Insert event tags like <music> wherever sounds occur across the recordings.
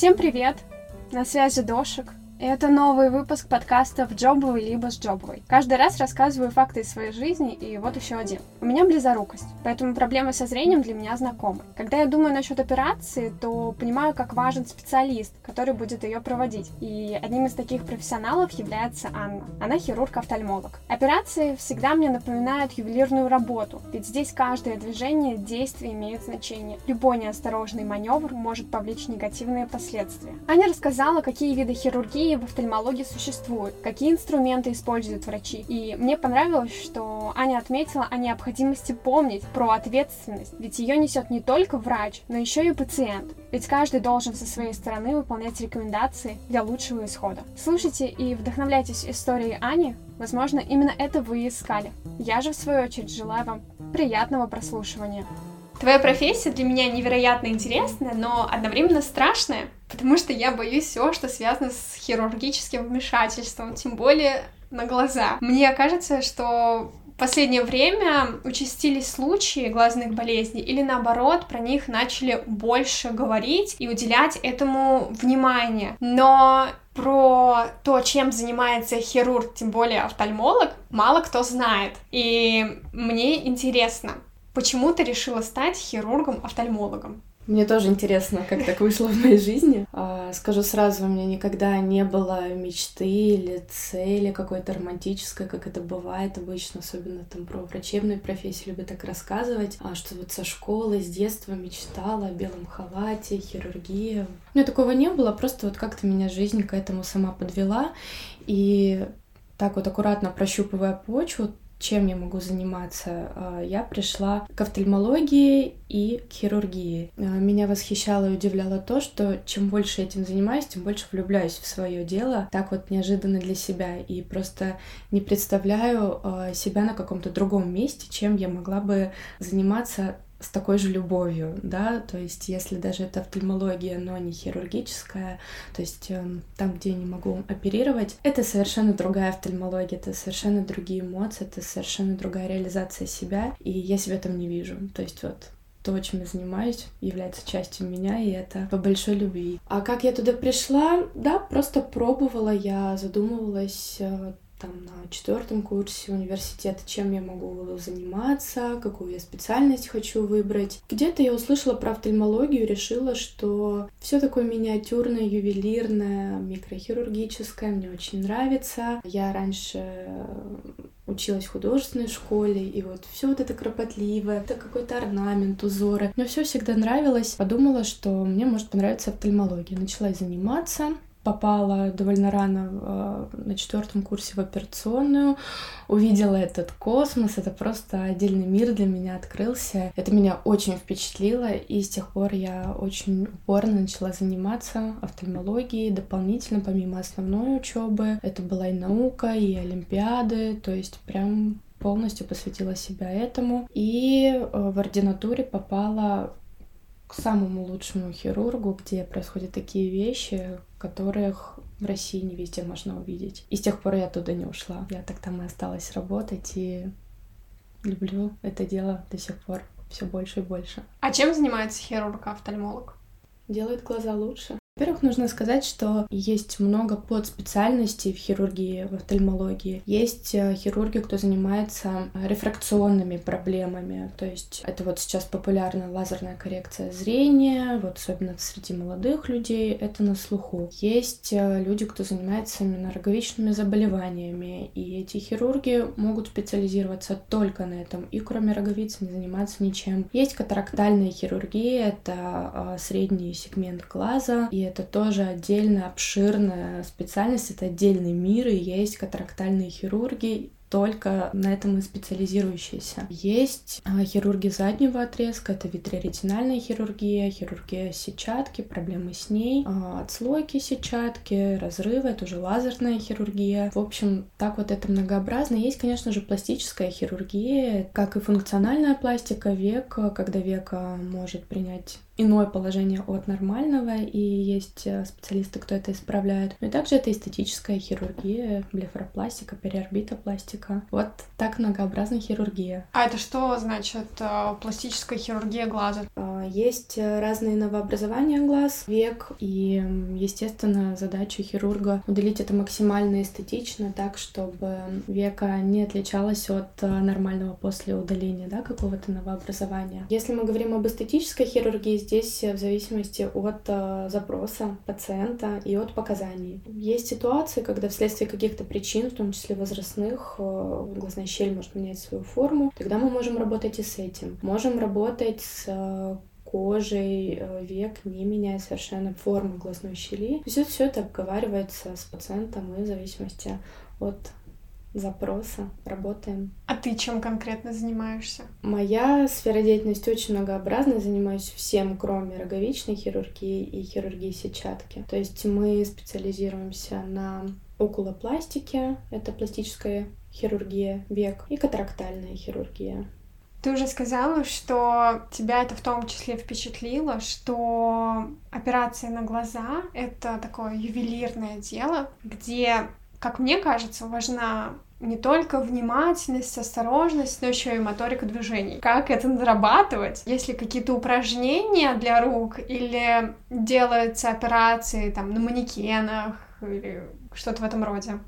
Всем привет! На связи Дошик. Это новый выпуск подкастов «Джобовый» либо с «Джобовой». Каждый раз рассказываю факты из своей жизни, и вот еще один. У меня близорукость, поэтому проблемы со зрением для меня знакомы. Когда я думаю насчет операции, то понимаю, как важен специалист, который будет ее проводить. И одним из таких профессионалов является Анна. Она хирург-офтальмолог. Операции всегда мне напоминают ювелирную работу, ведь здесь каждое движение, действие имеет значение. Любой неосторожный маневр может повлечь негативные последствия. Аня рассказала, какие виды хирургии какие в офтальмологии существуют, какие инструменты используют врачи. И мне понравилось, что Аня отметила о необходимости помнить про ответственность, ведь ее несет не только врач, но еще и пациент. Ведь каждый должен со своей стороны выполнять рекомендации для лучшего исхода. Слушайте и вдохновляйтесь историей Ани, возможно, именно это вы искали. Я же, в свою очередь, желаю вам приятного прослушивания. Твоя профессия для меня невероятно интересная, но одновременно страшная, потому что я боюсь всего, что связано с хирургическим вмешательством, тем более на глаза. Мне кажется, что в последнее время участились случаи глазных болезней, или наоборот, про них начали больше говорить и уделять этому внимание. Но про то, чем занимается хирург, тем более офтальмолог, мало кто знает. И мне интересно, Почему ты решила стать хирургом-офтальмологом? Мне тоже интересно, как так вышло в моей жизни. А, скажу сразу, у меня никогда не было мечты или цели какой-то романтической, как это бывает обычно, особенно там про врачебную профессию, любят так рассказывать, а, что вот со школы, с детства мечтала о белом халате, хирургии. У меня такого не было, просто вот как-то меня жизнь к этому сама подвела. И так вот аккуратно прощупывая почву, чем я могу заниматься, а, я пришла к офтальмологии и к хирургии. А, меня восхищало и удивляло то, что чем больше этим занимаюсь, тем больше влюбляюсь в свое дело. Так вот неожиданно для себя. И просто не представляю а, себя на каком-то другом месте, чем я могла бы заниматься с такой же любовью, да, то есть если даже это офтальмология, но не хирургическая, то есть э, там, где я не могу оперировать, это совершенно другая офтальмология, это совершенно другие эмоции, это совершенно другая реализация себя, и я себя там не вижу, то есть вот то, чем я занимаюсь, является частью меня, и это по большой любви. А как я туда пришла? Да, просто пробовала, я задумывалась э, там на четвертом курсе университета, чем я могу заниматься, какую я специальность хочу выбрать. Где-то я услышала про офтальмологию, решила, что все такое миниатюрное, ювелирное, микрохирургическое мне очень нравится. Я раньше училась в художественной школе, и вот все вот это кропотливое, это какой-то орнамент, узоры. Мне все всегда нравилось. Подумала, что мне может понравиться офтальмология. Начала заниматься попала довольно рано э, на четвертом курсе в операционную, увидела этот космос, это просто отдельный мир для меня открылся. Это меня очень впечатлило, и с тех пор я очень упорно начала заниматься офтальмологией дополнительно, помимо основной учебы. Это была и наука, и олимпиады, то есть прям полностью посвятила себя этому. И э, в ординатуре попала к самому лучшему хирургу, где происходят такие вещи, которых в России не везде можно увидеть. И с тех пор я туда не ушла. Я так там и осталась работать, и люблю это дело до сих пор все больше и больше. А чем занимается хирург-офтальмолог? Делает глаза лучше. Во-первых, нужно сказать, что есть много подспециальностей в хирургии, в офтальмологии. Есть э, хирурги, кто занимается рефракционными проблемами, то есть это вот сейчас популярна лазерная коррекция зрения, вот особенно среди молодых людей это на слуху. Есть э, люди, кто занимается именно роговичными заболеваниями, и эти хирурги могут специализироваться только на этом, и кроме роговиц не заниматься ничем. Есть катарактальная хирургия, это э, средний сегмент глаза, и это тоже отдельная обширная специальность, это отдельный мир, и есть катарактальные хирурги, только на этом и специализирующиеся. Есть а, хирурги заднего отрезка, это витреоретинальная хирургия, хирургия сетчатки, проблемы с ней, а, отслойки сетчатки, разрывы, это уже лазерная хирургия. В общем, так вот это многообразно. Есть, конечно же, пластическая хирургия, как и функциональная пластика века, когда века может принять иное положение от нормального, и есть э, специалисты, кто это исправляет. Но и также это эстетическая хирургия, блефаропластика, периорбитопластика. Вот так многообразная хирургия. А это что значит э, пластическая хирургия глаза? Э, А, есть разные новообразования глаз, век, и, естественно, задача хирурга уделить это максимально эстетично, так, чтобы века не отличалась от нормального после удаления, да, какого-то новообразования. Если мы говорим об эстетической хирургии, здесь в зависимости от запроса пациента и от показаний. Есть ситуации, когда вследствие каких-то причин, в том числе возрастных, глазная щель может менять свою форму, тогда мы можем работать и с этим. Можем работать с э, кожей э, век, не меняя совершенно форму глазной щели. То есть все это обговаривается с пациентом и в зависимости от запроса работаем. А ты чем конкретно занимаешься? Моя сфера деятельности очень многообразная. Занимаюсь всем, кроме роговичной хирургии и хирургии сетчатки. То есть мы специализируемся на окулопластике, это пластическая хирургия век, и катарактальная хирургия. Ты уже сказала, что тебя это в том числе впечатлило, что операция на глаза — это такое ювелирное дело, где, как мне кажется, важна не только внимательность, осторожность, но еще и моторика движений. Как это нарабатывать? Ли какие-то упражнения для рук или делаются операции там на манекенах или что-то в этом роде?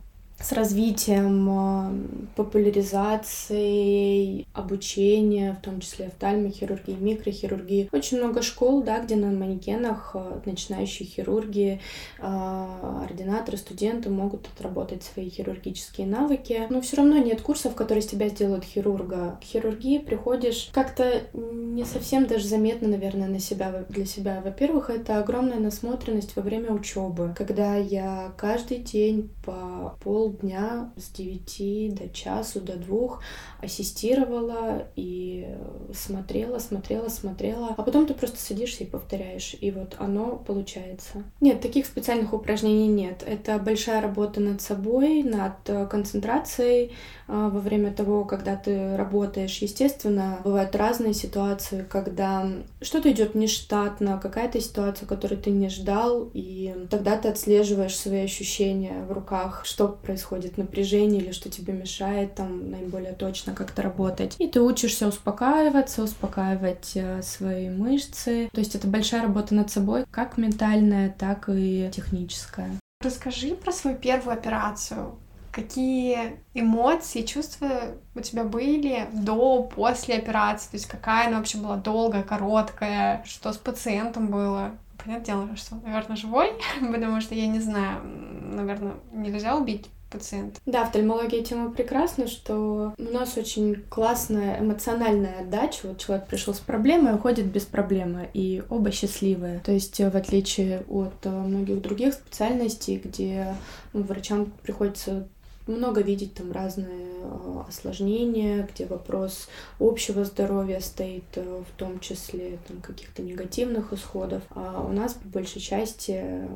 С развитием а, популяризацией обучения, в том числе офтальмохирургии, микрохирургии. Очень много школ, да, где на манекенах а, начинающие хирурги, а, ординаторы, студенты могут отработать свои хирургические навыки. Но все равно нет курсов, которые из тебя сделают хирурга. К хирургии приходишь как-то не совсем даже заметно, наверное, на себя, для себя. Во-первых, это огромная насмотренность во время учебы, когда я каждый день по пол полдня с 9 до часу, до двух ассистировала и смотрела, смотрела, смотрела. А потом ты просто садишься и повторяешь, и вот оно получается. Нет, таких специальных упражнений нет. Это большая работа над собой, над э, концентрацией а, во время того, когда ты работаешь. Естественно, бывают разные ситуации, когда что-то идет нештатно, какая-то ситуация, которую ты не ждал, и тогда ты отслеживаешь свои ощущения в руках, что происходит, напряжение или что тебе мешает там наиболее точно как-то работать. И ты учишься успокаиваться, успокаивать э, свои мышцы. То есть это большая работа над собой, как ментальная, так и техническая. Расскажи про свою первую операцию. Какие эмоции, чувства у тебя были до, после операции? То есть какая она вообще была долгая, короткая? Что с пациентом было? Понятное дело, что, наверное, живой, <laughs> потому что я не знаю, наверное, нельзя убить пациент. Да, офтальмология тема прекрасна, что у нас очень классная эмоциональная отдача. Вот человек пришел с проблемой, уходит без проблемы, и оба счастливые. То есть, в отличие от э, многих других специальностей, где ну, врачам приходится много видеть там разные э, осложнения, где вопрос общего здоровья стоит, э, в том числе каких-то негативных исходов. А у нас по большей части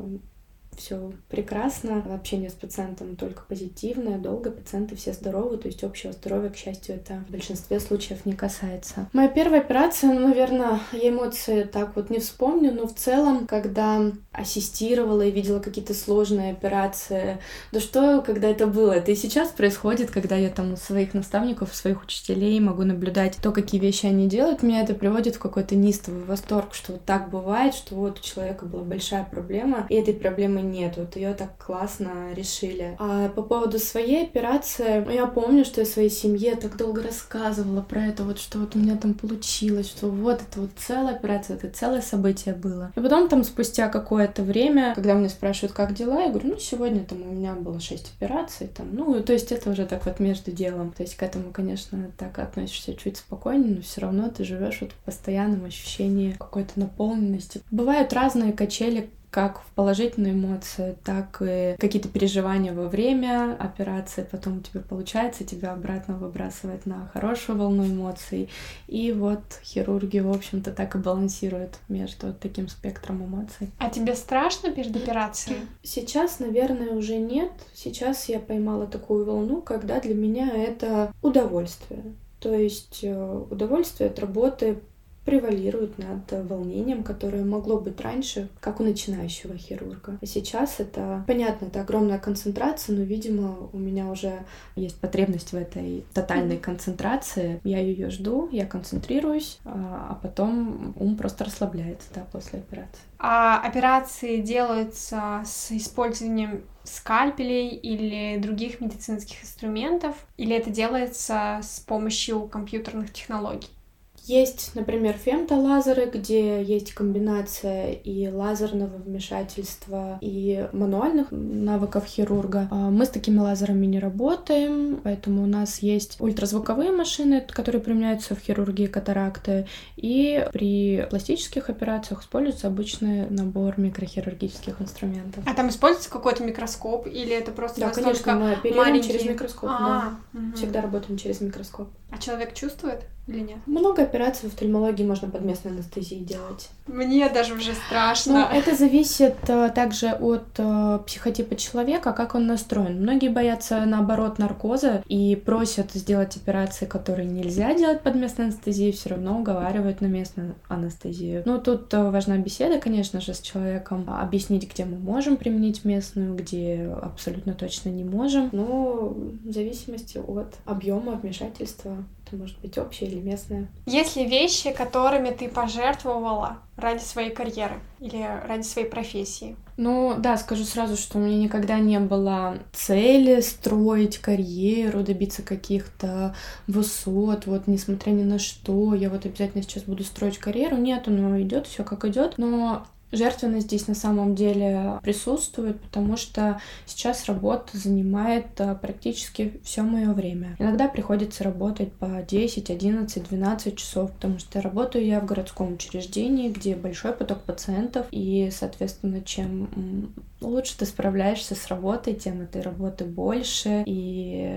все прекрасно. Общение с пациентом только позитивное, долго пациенты все здоровы, то есть общего здоровья, к счастью, это в большинстве случаев не касается. Моя первая операция, ну, наверное, я эмоции так вот не вспомню, но в целом, когда ассистировала и видела какие-то сложные операции, да что, когда это было? Это и сейчас происходит, когда я там у своих наставников, своих учителей могу наблюдать то, какие вещи они делают, меня это приводит в какой-то неистовый восторг, что вот так бывает, что вот у человека была большая проблема, и этой проблемы нет, вот ее так классно решили. А по поводу своей операции, я помню, что я своей семье так долго рассказывала про это, вот что вот у меня там получилось, что вот это вот целая операция, это целое событие было. И потом там спустя какое-то время, когда меня спрашивают, как дела, я говорю, ну сегодня там у меня было шесть операций, там, ну то есть это уже так вот между делом. То есть к этому, конечно, так относишься чуть спокойнее, но все равно ты живешь вот в постоянном ощущении какой-то наполненности. Бывают разные качели, как в положительные эмоции, так и какие-то переживания во время операции, потом у тебя получается, тебя обратно выбрасывает на хорошую волну эмоций. И вот хирурги, в общем-то, так и балансируют между таким спектром эмоций. А тебе страшно перед операцией? Сейчас, наверное, уже нет. Сейчас я поймала такую волну, когда для меня это удовольствие. То есть э, удовольствие от работы превалирует над волнением, которое могло быть раньше, как у начинающего хирурга. А сейчас это, понятно, это огромная концентрация, но, видимо, у меня уже есть потребность в этой тотальной концентрации. Я ее жду, я концентрируюсь, а, а потом ум просто расслабляется, да, после операции. А операции делаются с использованием скальпелей или других медицинских инструментов, или это делается с помощью компьютерных технологий? Есть, например, фемтолазеры, где есть комбинация и лазерного вмешательства, и мануальных навыков хирурга. А мы с такими лазерами не работаем, поэтому у нас есть ультразвуковые машины, которые применяются в хирургии катаракты, и при пластических операциях используется обычный набор микрохирургических инструментов. А там используется какой-то микроскоп или это просто да, конечно, мы оперируем маленький... через микроскоп. А, да. угу. Всегда работаем через микроскоп. А человек чувствует или нет? Много операций в офтальмологии можно под местной анестезией делать. Мне даже уже страшно. Ну, это зависит uh, также от uh, психотипа человека, как он настроен. Многие боятся, наоборот, наркоза и просят сделать операции, которые нельзя делать под местной анестезией, все равно уговаривают на местную анестезию. Ну, тут uh, важна беседа, конечно же, с человеком, объяснить, где мы можем применить местную, где абсолютно точно не можем. Но в зависимости от объема вмешательства это может быть общее или местное. Есть ли вещи, которыми ты пожертвовала ради своей карьеры или ради своей профессии? Ну да, скажу сразу, что у меня никогда не было цели строить карьеру, добиться каких-то высот, вот несмотря ни на что, я вот обязательно сейчас буду строить карьеру. Нет, оно идет все как идет, но Жертвенность здесь на самом деле присутствует, потому что сейчас работа занимает а, практически все мое время. Иногда приходится работать по 10, 11, 12 часов, потому что работаю я в городском учреждении, где большой поток пациентов, и, соответственно, чем лучше ты справляешься с работой, тем этой работы больше, и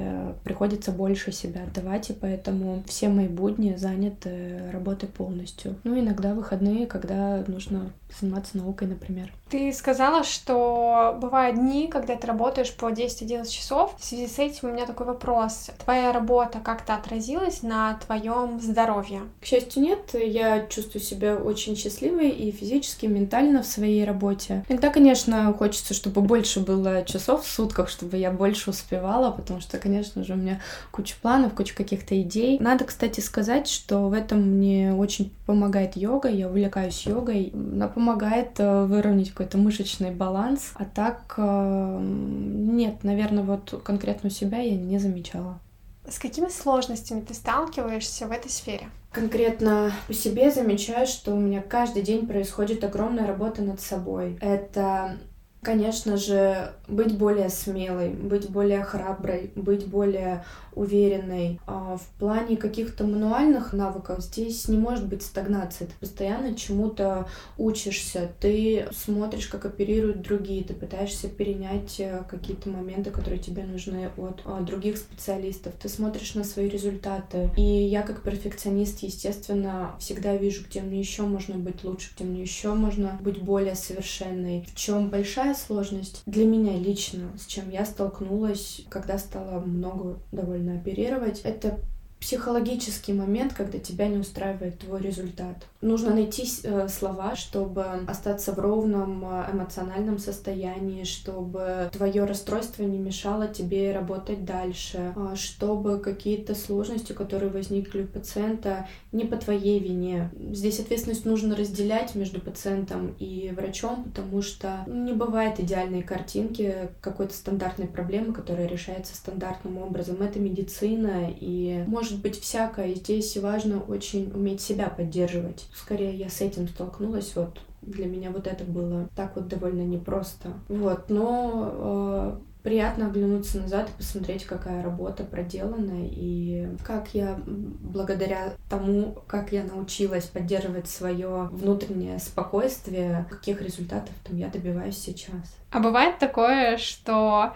приходится больше себя отдавать, и поэтому все мои будни заняты работой полностью. Ну, иногда выходные, когда нужно заниматься наукой, например. Ты сказала, что бывают дни, когда ты работаешь по 10-11 часов. В связи с этим у меня такой вопрос. Твоя работа как-то отразилась на твоем здоровье? К счастью, нет. Я чувствую себя очень счастливой и физически, и ментально в своей работе. Иногда, конечно, хочется, чтобы больше было часов в сутках, чтобы я больше успевала, потому что, конечно же, у меня куча планов, куча каких-то идей. Надо, кстати, сказать, что в этом мне очень помогает йога. Я увлекаюсь йогой. Она помогает э, выровнять какой-то мышечный баланс. А так, э, нет, наверное, вот конкретно у себя я не замечала. С какими сложностями ты сталкиваешься в этой сфере? Конкретно по себе замечаю, что у меня каждый день происходит огромная работа над собой. Это Конечно же, быть более смелой, быть более храброй, быть более уверенной. А в плане каких-то мануальных навыков здесь не может быть стагнации. Ты постоянно чему-то учишься, ты смотришь, как оперируют другие, ты пытаешься перенять э, какие-то моменты, которые тебе нужны от а, других специалистов. Ты смотришь на свои результаты. И я как перфекционист, естественно, всегда вижу, где мне еще можно быть лучше, где мне еще можно быть более совершенной. В чем большая большая сложность для меня лично, с чем я столкнулась, когда стала много довольно оперировать, это психологический момент, когда тебя не устраивает твой результат. Нужно найти э, слова, чтобы остаться в ровном э, эмоциональном состоянии, чтобы твое расстройство не мешало тебе работать дальше, э, чтобы какие-то сложности, которые возникли у пациента, не по твоей вине. Здесь ответственность нужно разделять между пациентом и врачом, потому что не бывает идеальной картинки какой-то стандартной проблемы, которая решается стандартным образом. Это медицина, и может быть всякое. Здесь важно очень уметь себя поддерживать скорее я с этим столкнулась, вот для меня вот это было так вот довольно непросто. Вот, но э, приятно оглянуться назад и посмотреть, какая работа проделана и как я благодаря тому, как я научилась поддерживать свое внутреннее спокойствие, каких результатов там я добиваюсь сейчас. А бывает такое, что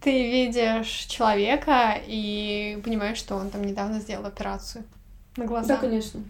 ты видишь человека и понимаешь, что он там недавно сделал операцию на глазах? Да, конечно.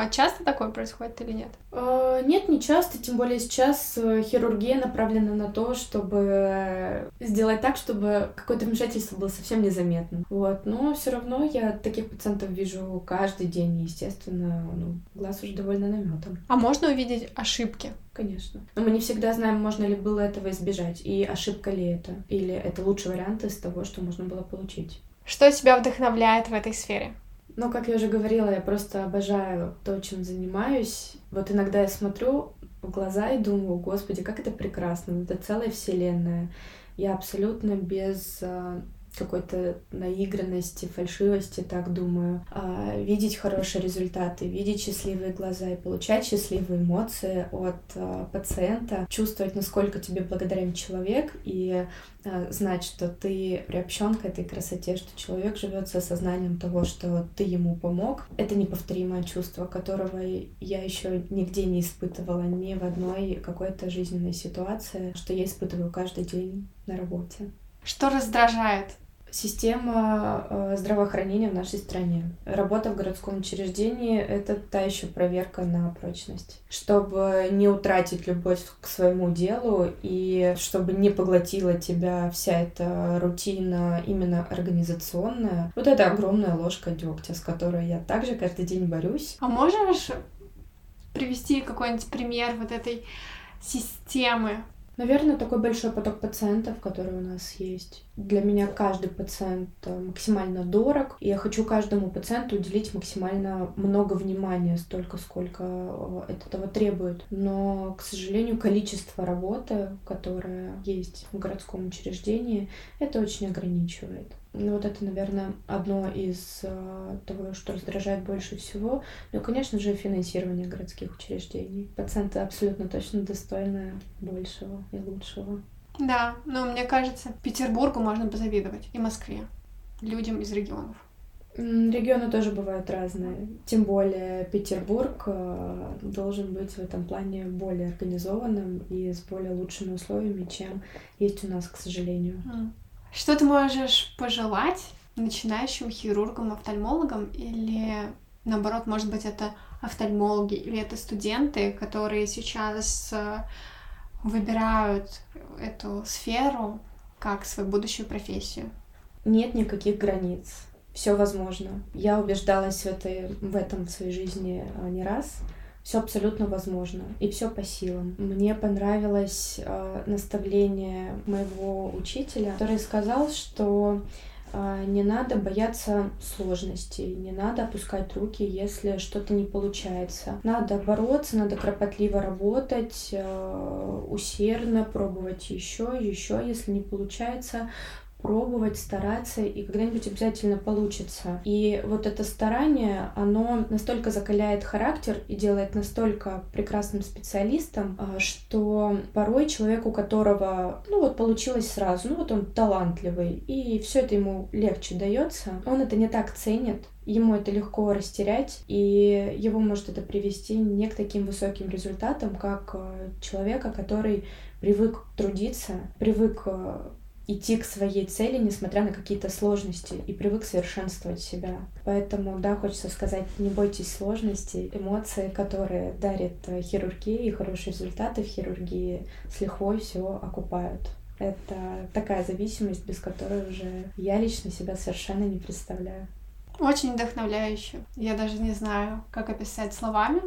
А часто такое происходит или нет? Э, нет, не часто, тем более сейчас э, хирургия направлена на то, чтобы сделать так, чтобы какое-то вмешательство было совсем незаметно. Вот, но все равно я таких пациентов вижу каждый день, естественно, ну, глаз уже довольно наметан. А можно увидеть ошибки? Конечно. Но мы не всегда знаем, можно ли было этого избежать, и ошибка ли это, или это лучший вариант из того, что можно было получить. Что тебя вдохновляет в этой сфере? Ну, как я уже говорила, я просто обожаю то, чем занимаюсь. Вот иногда я смотрю в глаза и думаю, господи, как это прекрасно, это целая вселенная. Я абсолютно без а, какой-то наигранности, фальшивости, так думаю, а, видеть хорошие результаты, видеть счастливые глаза и получать счастливые эмоции от а, пациента, чувствовать, насколько тебе благодарен человек и а, знать, что ты приобщен к этой красоте, что человек живет с осознанием того, что ты ему помог. Это неповторимое чувство, которого я еще нигде не испытывала ни в одной какой-то жизненной ситуации, что я испытываю каждый день на работе. Что раздражает? Система э, здравоохранения в нашей стране. Работа в городском учреждении — это та еще проверка на прочность. Чтобы не утратить любовь к своему делу и чтобы не поглотила тебя вся эта рутина именно организационная, вот это огромная ложка дегтя, с которой я также каждый день борюсь. А можешь привести какой-нибудь пример вот этой системы Наверное, такой большой поток пациентов, который у нас есть. Для меня каждый пациент э, максимально дорог, и я хочу каждому пациенту уделить максимально много внимания, столько, сколько это того требует. Но, к сожалению, количество работы, которое есть в городском учреждении, это очень ограничивает. Ну, вот это, наверное, одно из э, того, что раздражает больше всего. Ну, и, конечно же, финансирование городских учреждений. Пациенты абсолютно точно достойны большего и лучшего. Да, но мне кажется, Петербургу можно позавидовать и Москве, людям из регионов. Регионы тоже бывают разные. Тем более Петербург э, должен быть в этом плане более организованным и с более лучшими условиями, чем есть у нас, к сожалению. Что ты можешь пожелать начинающим хирургам, офтальмологам или наоборот, может быть, это офтальмологи или это студенты, которые сейчас э, выбирают эту сферу как свою будущую профессию? Нет никаких границ. Все возможно. Я убеждалась в, этой, в этом в своей жизни а, не раз все абсолютно возможно и все по силам. Мне понравилось э, наставление моего учителя, который сказал, что э, не надо бояться сложностей, не надо опускать руки, если что-то не получается. Надо бороться, надо кропотливо работать, э, усердно пробовать еще, еще, если не получается, пробовать, стараться, и когда-нибудь обязательно получится. И вот это старание, оно настолько закаляет характер и делает настолько прекрасным специалистом, а, что порой человек, у которого, ну вот получилось сразу, ну вот он талантливый, и все это ему легче дается, он это не так ценит, ему это легко растерять, и его может это привести не к таким высоким результатам, как а, человека, который привык трудиться, привык а, идти к своей цели, несмотря на какие-то сложности, и привык совершенствовать себя. Поэтому, да, хочется сказать, не бойтесь сложностей, эмоции, которые дарит э, хирургия и хорошие результаты в хирургии, с лихвой все окупают. Это такая зависимость, без которой уже я лично себя совершенно не представляю. Очень вдохновляюще. Я даже не знаю, как описать словами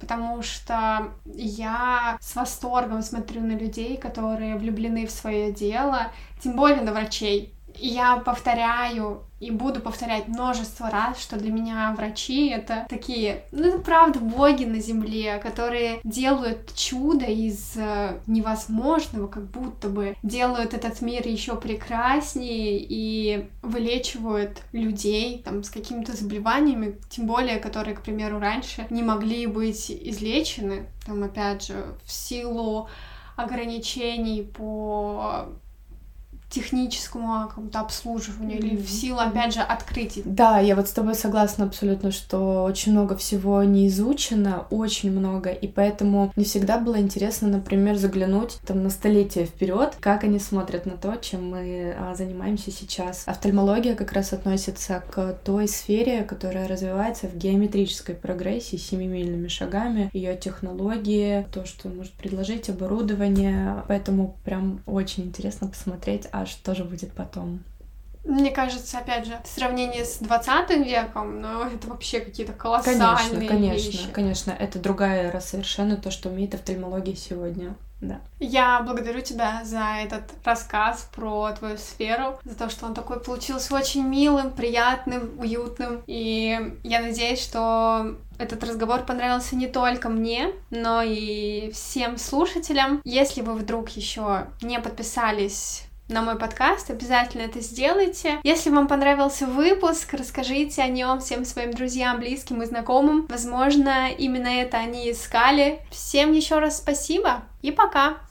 потому что я с восторгом смотрю на людей, которые влюблены в свое дело, тем более на врачей. Я повторяю и буду повторять множество раз, что для меня врачи это такие, ну это правда боги на земле, которые делают чудо из э, невозможного, как будто бы делают этот мир еще прекраснее и вылечивают людей там с какими-то заболеваниями, тем более, которые, к примеру, раньше не могли быть излечены, там опять же в силу ограничений по техническому какому-то обслуживанию mm-hmm. или в силу, опять же, открытий. Да, я вот с тобой согласна абсолютно, что очень много всего не изучено, очень много, и поэтому не всегда было интересно, например, заглянуть там на столетие вперед, как они смотрят на то, чем мы а, занимаемся сейчас. Офтальмология как раз относится к той сфере, которая развивается в геометрической прогрессии семимильными шагами, ее технологии, то, что может предложить оборудование, поэтому прям очень интересно посмотреть, а что же будет потом. Мне кажется, опять же, в сравнении с 20 веком, ну, это вообще какие-то колоссальные конечно, конечно, вещи. Конечно, это другая эра совершенно, то, что умеет офтальмология сегодня. Да. Я благодарю тебя за этот рассказ про твою сферу, за то, что он такой получился очень милым, приятным, уютным. И я надеюсь, что этот разговор понравился не только мне, но и всем слушателям. Если вы вдруг еще не подписались на мой подкаст, обязательно это сделайте. Если вам понравился выпуск, расскажите о нем всем своим друзьям, близким и знакомым. Возможно, именно это они искали. Всем еще раз спасибо и пока!